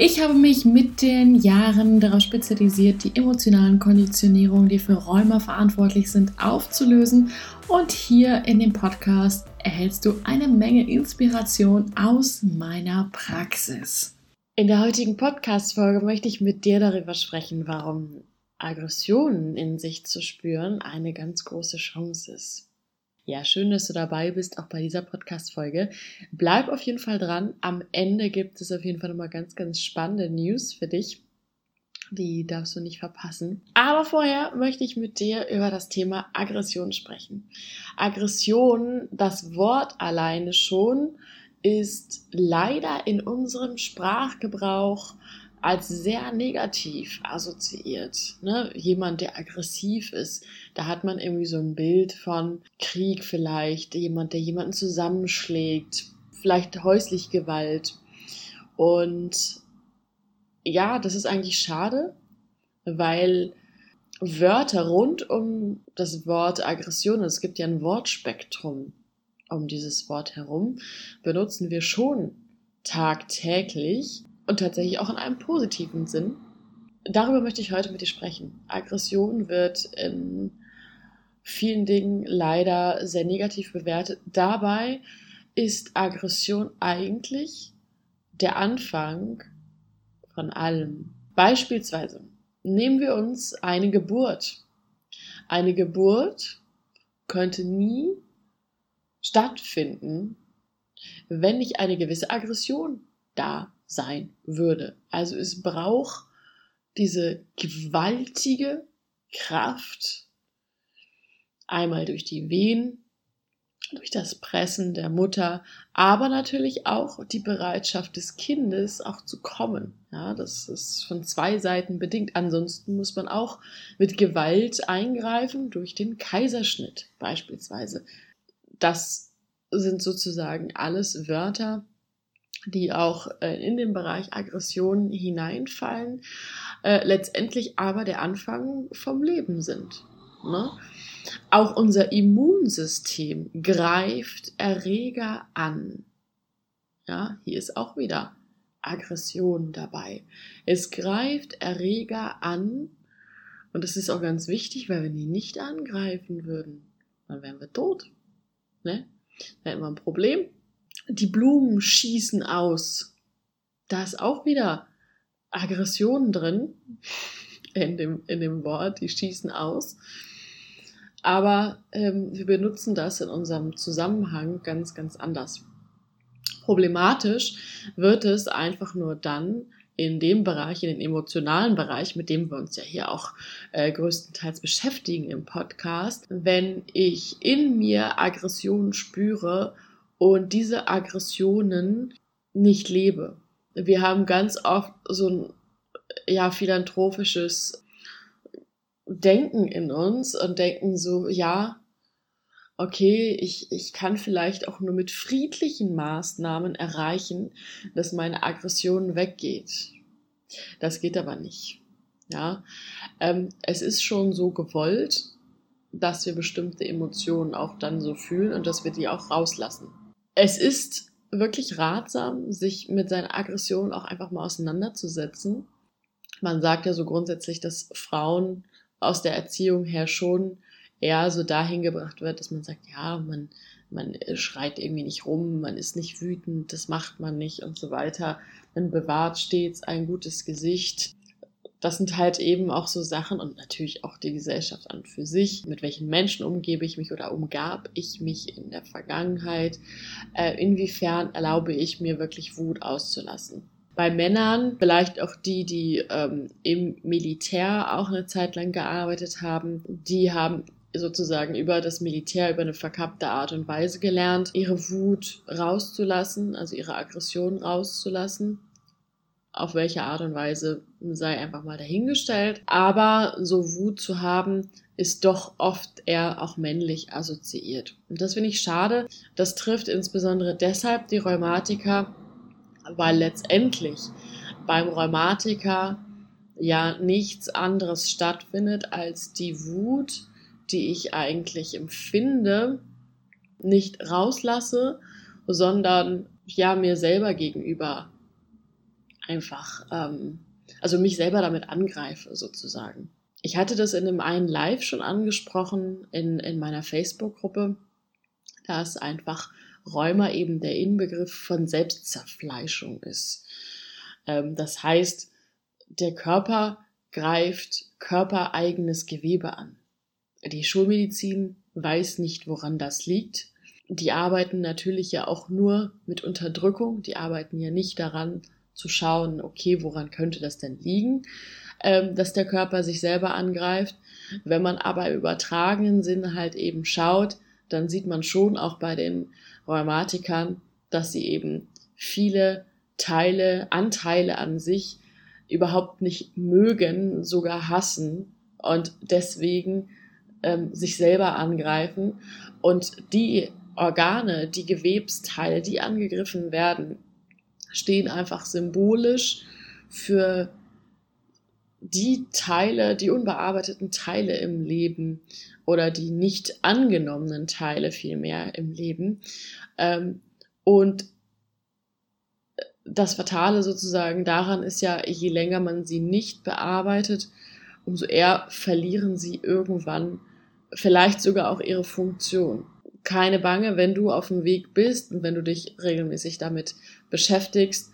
Ich habe mich mit den Jahren darauf spezialisiert, die emotionalen Konditionierungen, die für Rheuma verantwortlich sind, aufzulösen. Und hier in dem Podcast erhältst du eine Menge Inspiration aus meiner Praxis. In der heutigen Podcast-Folge möchte ich mit dir darüber sprechen, warum Aggressionen in sich zu spüren eine ganz große Chance ist. Ja, schön, dass du dabei bist, auch bei dieser Podcast-Folge. Bleib auf jeden Fall dran. Am Ende gibt es auf jeden Fall nochmal ganz, ganz spannende News für dich. Die darfst du nicht verpassen. Aber vorher möchte ich mit dir über das Thema Aggression sprechen. Aggression, das Wort alleine schon, ist leider in unserem Sprachgebrauch als sehr negativ assoziiert. Ne? Jemand, der aggressiv ist, da hat man irgendwie so ein Bild von Krieg vielleicht, jemand, der jemanden zusammenschlägt, vielleicht häuslich Gewalt. Und ja, das ist eigentlich schade, weil Wörter rund um das Wort Aggression, es gibt ja ein Wortspektrum um dieses Wort herum, benutzen wir schon tagtäglich und tatsächlich auch in einem positiven Sinn. Darüber möchte ich heute mit dir sprechen. Aggression wird in vielen Dingen leider sehr negativ bewertet. Dabei ist Aggression eigentlich der Anfang von allem. Beispielsweise nehmen wir uns eine Geburt. Eine Geburt könnte nie stattfinden, wenn nicht eine gewisse Aggression da sein würde. Also es braucht diese gewaltige Kraft einmal durch die Wehen, durch das Pressen der Mutter, aber natürlich auch die Bereitschaft des Kindes auch zu kommen. Ja, das ist von zwei Seiten bedingt. Ansonsten muss man auch mit Gewalt eingreifen durch den Kaiserschnitt beispielsweise. Das sind sozusagen alles Wörter, die auch äh, in den Bereich Aggression hineinfallen, äh, letztendlich aber der Anfang vom Leben sind. Ne? Auch unser Immunsystem greift Erreger an. Ja, hier ist auch wieder Aggression dabei. Es greift Erreger an und das ist auch ganz wichtig, weil wenn die nicht angreifen würden, dann wären wir tot. Ne? Dann hätten wir ein Problem die Blumen schießen aus. Da ist auch wieder Aggression drin in dem, in dem Wort, die schießen aus. Aber ähm, wir benutzen das in unserem Zusammenhang ganz, ganz anders. Problematisch wird es einfach nur dann in dem Bereich, in den emotionalen Bereich, mit dem wir uns ja hier auch äh, größtenteils beschäftigen im Podcast, wenn ich in mir Aggression spüre und diese Aggressionen nicht lebe. Wir haben ganz oft so ein ja philanthropisches Denken in uns und denken so, ja, okay, ich, ich kann vielleicht auch nur mit friedlichen Maßnahmen erreichen, dass meine Aggression weggeht. Das geht aber nicht. Ja, ähm, es ist schon so gewollt, dass wir bestimmte Emotionen auch dann so fühlen und dass wir die auch rauslassen es ist wirklich ratsam, sich mit seiner Aggression auch einfach mal auseinanderzusetzen. Man sagt ja so grundsätzlich, dass Frauen aus der Erziehung her schon eher so dahin gebracht wird, dass man sagt, ja, man, man schreit irgendwie nicht rum, man ist nicht wütend, das macht man nicht und so weiter. Man bewahrt stets ein gutes Gesicht das sind halt eben auch so Sachen und natürlich auch die Gesellschaft an für sich. Mit welchen Menschen umgebe ich mich oder umgab ich mich in der Vergangenheit? Äh, inwiefern erlaube ich mir wirklich Wut auszulassen? Bei Männern, vielleicht auch die, die ähm, im Militär auch eine Zeit lang gearbeitet haben, die haben sozusagen über das Militär, über eine verkappte Art und Weise gelernt, ihre Wut rauszulassen, also ihre Aggression rauszulassen auf welche Art und Weise sei einfach mal dahingestellt. Aber so Wut zu haben, ist doch oft eher auch männlich assoziiert. Und das finde ich schade. Das trifft insbesondere deshalb die Rheumatiker, weil letztendlich beim Rheumatiker ja nichts anderes stattfindet als die Wut, die ich eigentlich empfinde, nicht rauslasse, sondern ja mir selber gegenüber einfach, ähm, also mich selber damit angreife sozusagen. Ich hatte das in einem einen Live schon angesprochen in, in meiner Facebook-Gruppe, dass einfach Rheuma eben der Inbegriff von Selbstzerfleischung ist. Ähm, das heißt, der Körper greift körpereigenes Gewebe an. Die Schulmedizin weiß nicht, woran das liegt. Die arbeiten natürlich ja auch nur mit Unterdrückung. Die arbeiten ja nicht daran zu schauen, okay, woran könnte das denn liegen, ähm, dass der Körper sich selber angreift. Wenn man aber im übertragenen Sinne halt eben schaut, dann sieht man schon auch bei den Rheumatikern, dass sie eben viele Teile, Anteile an sich überhaupt nicht mögen, sogar hassen und deswegen ähm, sich selber angreifen und die Organe, die Gewebsteile, die angegriffen werden, stehen einfach symbolisch für die Teile, die unbearbeiteten Teile im Leben oder die nicht angenommenen Teile vielmehr im Leben. Ähm, und das Fatale sozusagen daran ist ja, je länger man sie nicht bearbeitet, umso eher verlieren sie irgendwann vielleicht sogar auch ihre Funktion. Keine Bange, wenn du auf dem Weg bist und wenn du dich regelmäßig damit beschäftigst,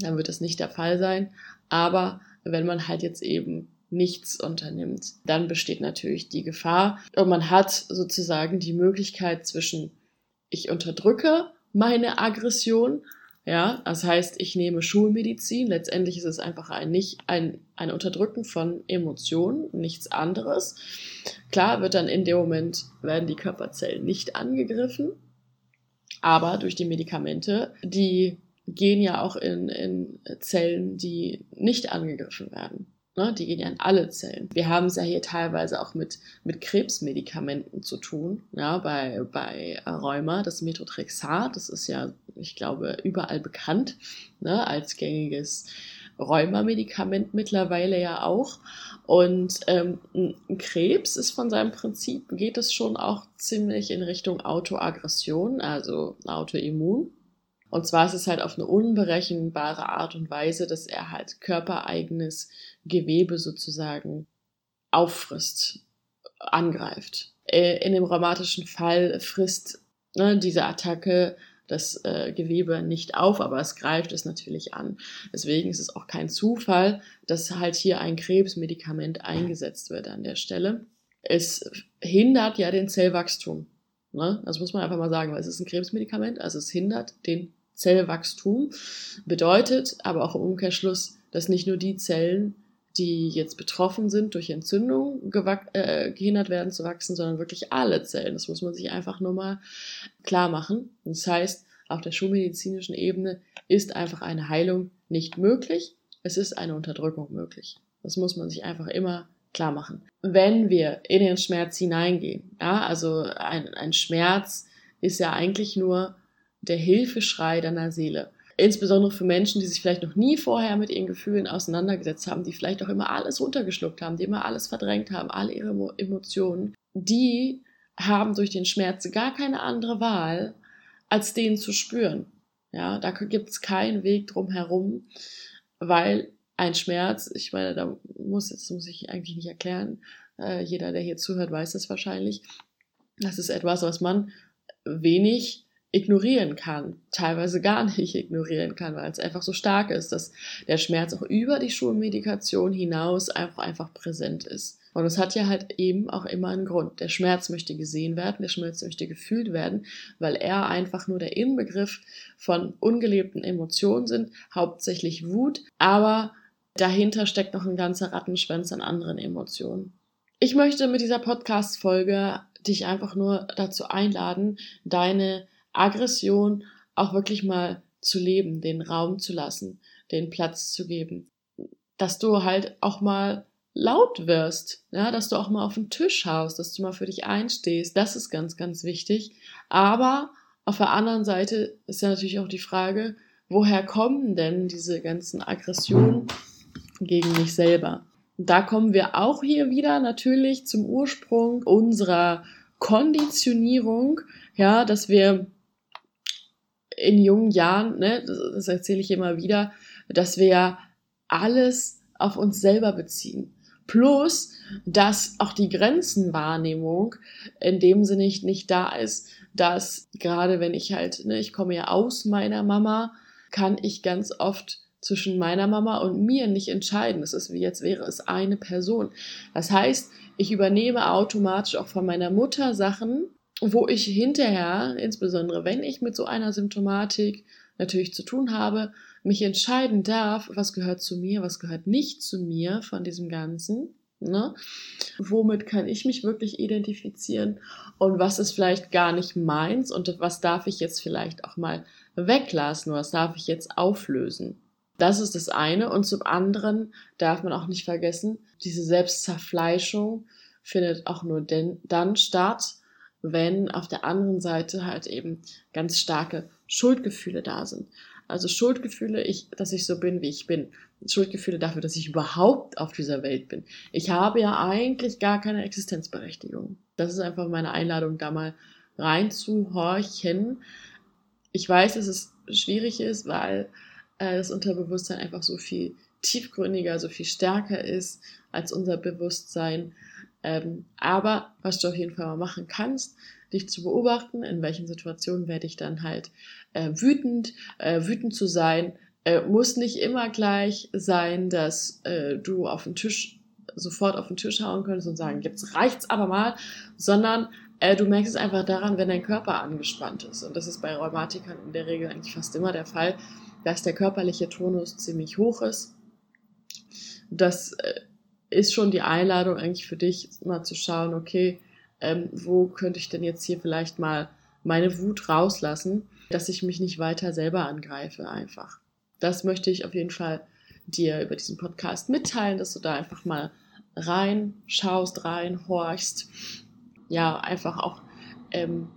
dann wird das nicht der Fall sein. Aber wenn man halt jetzt eben nichts unternimmt, dann besteht natürlich die Gefahr und man hat sozusagen die Möglichkeit zwischen ich unterdrücke meine Aggression ja, das heißt, ich nehme Schulmedizin. Letztendlich ist es einfach ein, nicht, ein, ein Unterdrücken von Emotionen, nichts anderes. Klar wird dann in dem Moment, werden die Körperzellen nicht angegriffen, aber durch die Medikamente, die gehen ja auch in, in Zellen, die nicht angegriffen werden. Ne? Die gehen ja in alle Zellen. Wir haben es ja hier teilweise auch mit, mit Krebsmedikamenten zu tun. Ja, bei, bei Rheuma, das Methotrexat, das ist ja, ich glaube, überall bekannt ne? als gängiges Rheuma-Medikament mittlerweile ja auch. Und ähm, Krebs ist von seinem Prinzip, geht es schon auch ziemlich in Richtung Autoaggression, also Autoimmun. Und zwar ist es halt auf eine unberechenbare Art und Weise, dass er halt körpereigenes Gewebe sozusagen auffrisst, angreift. Äh, in dem rheumatischen Fall frisst ne, diese Attacke das äh, Gewebe nicht auf, aber es greift es natürlich an. Deswegen ist es auch kein Zufall, dass halt hier ein Krebsmedikament eingesetzt wird an der Stelle. Es hindert ja den Zellwachstum. Ne? Das muss man einfach mal sagen, weil es ist ein Krebsmedikament, also es hindert den Zellwachstum. Bedeutet aber auch im Umkehrschluss, dass nicht nur die Zellen, die jetzt betroffen sind durch Entzündung, äh, gehindert werden zu wachsen, sondern wirklich alle Zellen. Das muss man sich einfach nur mal klar machen. Das heißt, auf der schulmedizinischen Ebene ist einfach eine Heilung nicht möglich. Es ist eine Unterdrückung möglich. Das muss man sich einfach immer klar machen. Wenn wir in den Schmerz hineingehen, ja, also ein, ein Schmerz ist ja eigentlich nur der Hilfeschrei deiner Seele. Insbesondere für Menschen, die sich vielleicht noch nie vorher mit ihren Gefühlen auseinandergesetzt haben, die vielleicht auch immer alles runtergeschluckt haben, die immer alles verdrängt haben, alle ihre Emotionen, die haben durch den Schmerz gar keine andere Wahl, als den zu spüren. Ja, da gibt es keinen Weg drum herum, weil ein Schmerz, ich meine, da muss, das muss ich eigentlich nicht erklären, äh, jeder, der hier zuhört, weiß das wahrscheinlich. Das ist etwas, was man wenig ignorieren kann, teilweise gar nicht ignorieren kann, weil es einfach so stark ist, dass der Schmerz auch über die Schulmedikation hinaus einfach, einfach präsent ist. Und es hat ja halt eben auch immer einen Grund. Der Schmerz möchte gesehen werden, der Schmerz möchte gefühlt werden, weil er einfach nur der Inbegriff von ungelebten Emotionen sind, hauptsächlich Wut, aber dahinter steckt noch ein ganzer Rattenschwanz an anderen Emotionen. Ich möchte mit dieser Podcast-Folge dich einfach nur dazu einladen, deine Aggression auch wirklich mal zu leben, den Raum zu lassen, den Platz zu geben. Dass du halt auch mal laut wirst, ja, dass du auch mal auf den Tisch haust, dass du mal für dich einstehst. Das ist ganz, ganz wichtig. Aber auf der anderen Seite ist ja natürlich auch die Frage, woher kommen denn diese ganzen Aggressionen gegen mich selber? Da kommen wir auch hier wieder natürlich zum Ursprung unserer Konditionierung, ja, dass wir in jungen Jahren, ne, das, erzähle ich immer wieder, dass wir alles auf uns selber beziehen. Plus, dass auch die Grenzenwahrnehmung in dem Sinne nicht, nicht da ist, dass gerade wenn ich halt, ne, ich komme ja aus meiner Mama, kann ich ganz oft zwischen meiner Mama und mir nicht entscheiden. Das ist wie jetzt wäre es eine Person. Das heißt, ich übernehme automatisch auch von meiner Mutter Sachen, wo ich hinterher, insbesondere wenn ich mit so einer Symptomatik natürlich zu tun habe, mich entscheiden darf, was gehört zu mir, was gehört nicht zu mir von diesem Ganzen. Ne? Womit kann ich mich wirklich identifizieren und was ist vielleicht gar nicht meins und was darf ich jetzt vielleicht auch mal weglassen, was darf ich jetzt auflösen. Das ist das eine und zum anderen darf man auch nicht vergessen, diese Selbstzerfleischung findet auch nur denn, dann statt, wenn auf der anderen Seite halt eben ganz starke Schuldgefühle da sind. Also Schuldgefühle, ich, dass ich so bin, wie ich bin. Schuldgefühle dafür, dass ich überhaupt auf dieser Welt bin. Ich habe ja eigentlich gar keine Existenzberechtigung. Das ist einfach meine Einladung, da mal reinzuhorchen. Ich weiß, dass es schwierig ist, weil äh, das Unterbewusstsein einfach so viel tiefgründiger, so viel stärker ist als unser Bewusstsein. Ähm, aber was du auf jeden Fall mal machen kannst, dich zu beobachten, in welchen Situationen werde ich dann halt äh, wütend. Äh, wütend zu sein äh, muss nicht immer gleich sein, dass äh, du auf den Tisch sofort auf den Tisch hauen könntest und sagen, jetzt reicht's aber mal, sondern äh, du merkst es einfach daran, wenn dein Körper angespannt ist. Und das ist bei Rheumatikern in der Regel eigentlich fast immer der Fall, dass der körperliche Tonus ziemlich hoch ist. Das äh, ist schon die Einladung eigentlich für dich, mal zu schauen, okay, ähm, wo könnte ich denn jetzt hier vielleicht mal meine Wut rauslassen, dass ich mich nicht weiter selber angreife einfach. Das möchte ich auf jeden Fall dir über diesen Podcast mitteilen, dass du da einfach mal rein schaust, rein horchst. Ja, einfach auch ähm,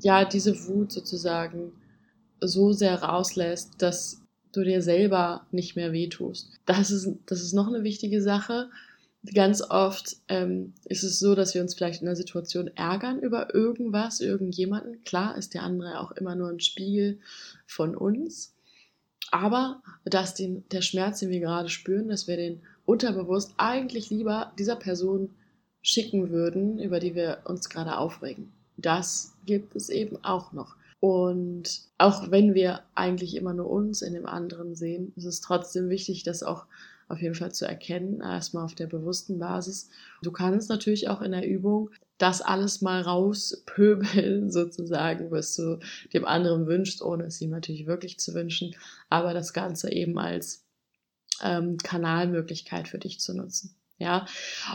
ja diese Wut sozusagen so sehr rauslässt, dass du dir selber nicht mehr wehtust. Das ist, das ist noch eine wichtige Sache, Ganz oft ähm, ist es so, dass wir uns vielleicht in einer Situation ärgern über irgendwas, irgendjemanden. Klar ist der andere auch immer nur ein Spiegel von uns. Aber dass den, der Schmerz, den wir gerade spüren, dass wir den unterbewusst eigentlich lieber dieser Person schicken würden, über die wir uns gerade aufregen. Das gibt es eben auch noch. Und auch wenn wir eigentlich immer nur uns in dem anderen sehen, ist es trotzdem wichtig, dass auch auf jeden Fall zu erkennen, erstmal auf der bewussten Basis. Du kannst natürlich auch in der Übung das alles mal rauspöbeln, sozusagen, was du dem anderen wünschst, ohne es ihm natürlich wirklich zu wünschen, aber das Ganze eben als ähm, Kanalmöglichkeit für dich zu nutzen. Ja,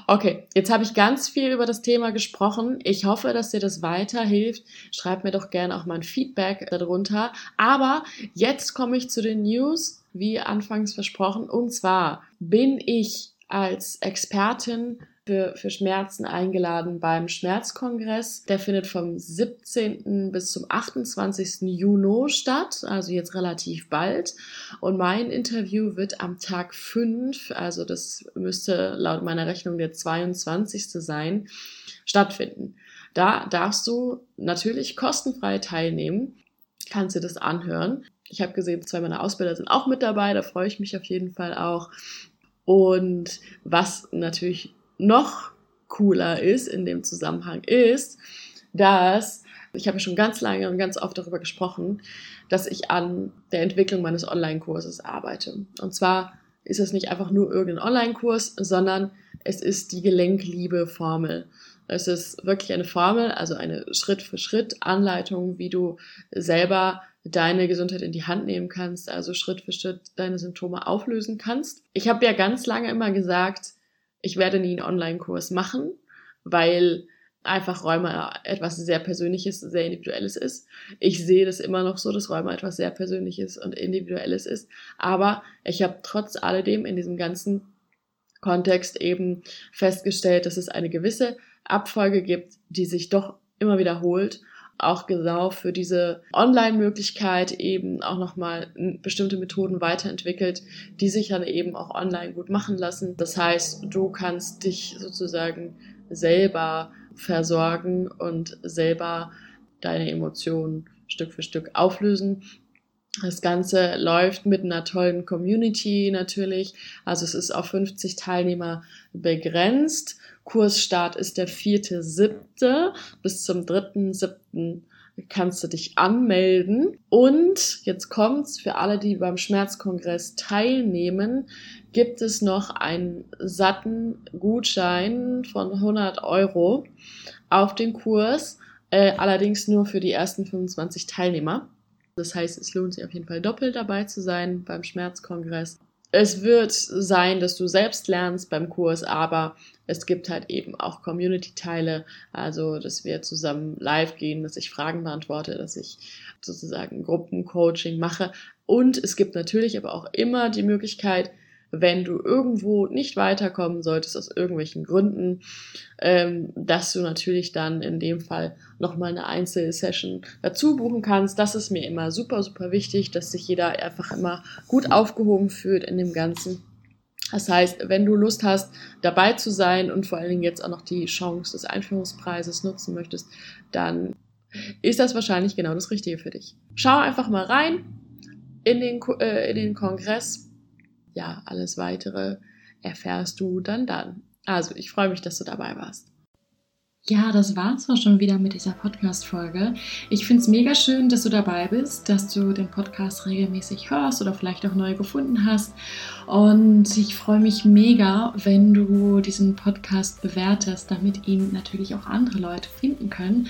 okay, jetzt habe ich ganz viel über das Thema gesprochen. Ich hoffe, dass dir das weiterhilft. Schreib mir doch gerne auch mal ein Feedback darunter. Aber jetzt komme ich zu den News wie anfangs versprochen. Und zwar bin ich als Expertin für, für Schmerzen eingeladen beim Schmerzkongress. Der findet vom 17. bis zum 28. Juni statt, also jetzt relativ bald. Und mein Interview wird am Tag 5, also das müsste laut meiner Rechnung der 22. sein, stattfinden. Da darfst du natürlich kostenfrei teilnehmen, kannst dir das anhören. Ich habe gesehen, zwei meiner Ausbilder sind auch mit dabei, da freue ich mich auf jeden Fall auch. Und was natürlich noch cooler ist in dem Zusammenhang ist, dass ich habe schon ganz lange und ganz oft darüber gesprochen, dass ich an der Entwicklung meines Online-Kurses arbeite. Und zwar ist es nicht einfach nur irgendein Online-Kurs, sondern es ist die Gelenkliebe-Formel. Es ist wirklich eine Formel, also eine Schritt-für-Schritt-Anleitung, wie du selber deine Gesundheit in die Hand nehmen kannst, also Schritt für Schritt deine Symptome auflösen kannst. Ich habe ja ganz lange immer gesagt, ich werde nie einen Online-Kurs machen, weil einfach Rheuma etwas sehr Persönliches, sehr Individuelles ist. Ich sehe das immer noch so, dass Rheuma etwas sehr Persönliches und Individuelles ist. Aber ich habe trotz alledem in diesem ganzen Kontext eben festgestellt, dass es eine gewisse Abfolge gibt, die sich doch immer wiederholt. Auch genau für diese Online-Möglichkeit eben auch nochmal bestimmte Methoden weiterentwickelt, die sich dann eben auch online gut machen lassen. Das heißt, du kannst dich sozusagen selber versorgen und selber deine Emotionen Stück für Stück auflösen. Das Ganze läuft mit einer tollen Community natürlich. Also es ist auf 50 Teilnehmer begrenzt. Kursstart ist der 4.7. Bis zum 3.7. kannst du dich anmelden. Und jetzt kommt's, für alle, die beim Schmerzkongress teilnehmen, gibt es noch einen satten Gutschein von 100 Euro auf den Kurs, äh, allerdings nur für die ersten 25 Teilnehmer. Das heißt, es lohnt sich auf jeden Fall doppelt dabei zu sein beim Schmerzkongress. Es wird sein, dass du selbst lernst beim Kurs, aber es gibt halt eben auch Community-Teile, also dass wir zusammen live gehen, dass ich Fragen beantworte, dass ich sozusagen Gruppencoaching mache. Und es gibt natürlich aber auch immer die Möglichkeit, wenn du irgendwo nicht weiterkommen solltest aus irgendwelchen Gründen, ähm, dass du natürlich dann in dem Fall nochmal eine Einzelsession dazu buchen kannst. Das ist mir immer super, super wichtig, dass sich jeder einfach immer gut aufgehoben fühlt in dem Ganzen. Das heißt, wenn du Lust hast, dabei zu sein und vor allen Dingen jetzt auch noch die Chance des Einführungspreises nutzen möchtest, dann ist das wahrscheinlich genau das Richtige für dich. Schau einfach mal rein in den, äh, in den Kongress ja, alles weitere erfährst du dann dann. Also, ich freue mich, dass du dabei warst. Ja, das war's auch schon wieder mit dieser Podcast-Folge. Ich finde es mega schön, dass du dabei bist, dass du den Podcast regelmäßig hörst oder vielleicht auch neu gefunden hast. Und ich freue mich mega, wenn du diesen Podcast bewertest, damit ihn natürlich auch andere Leute finden können.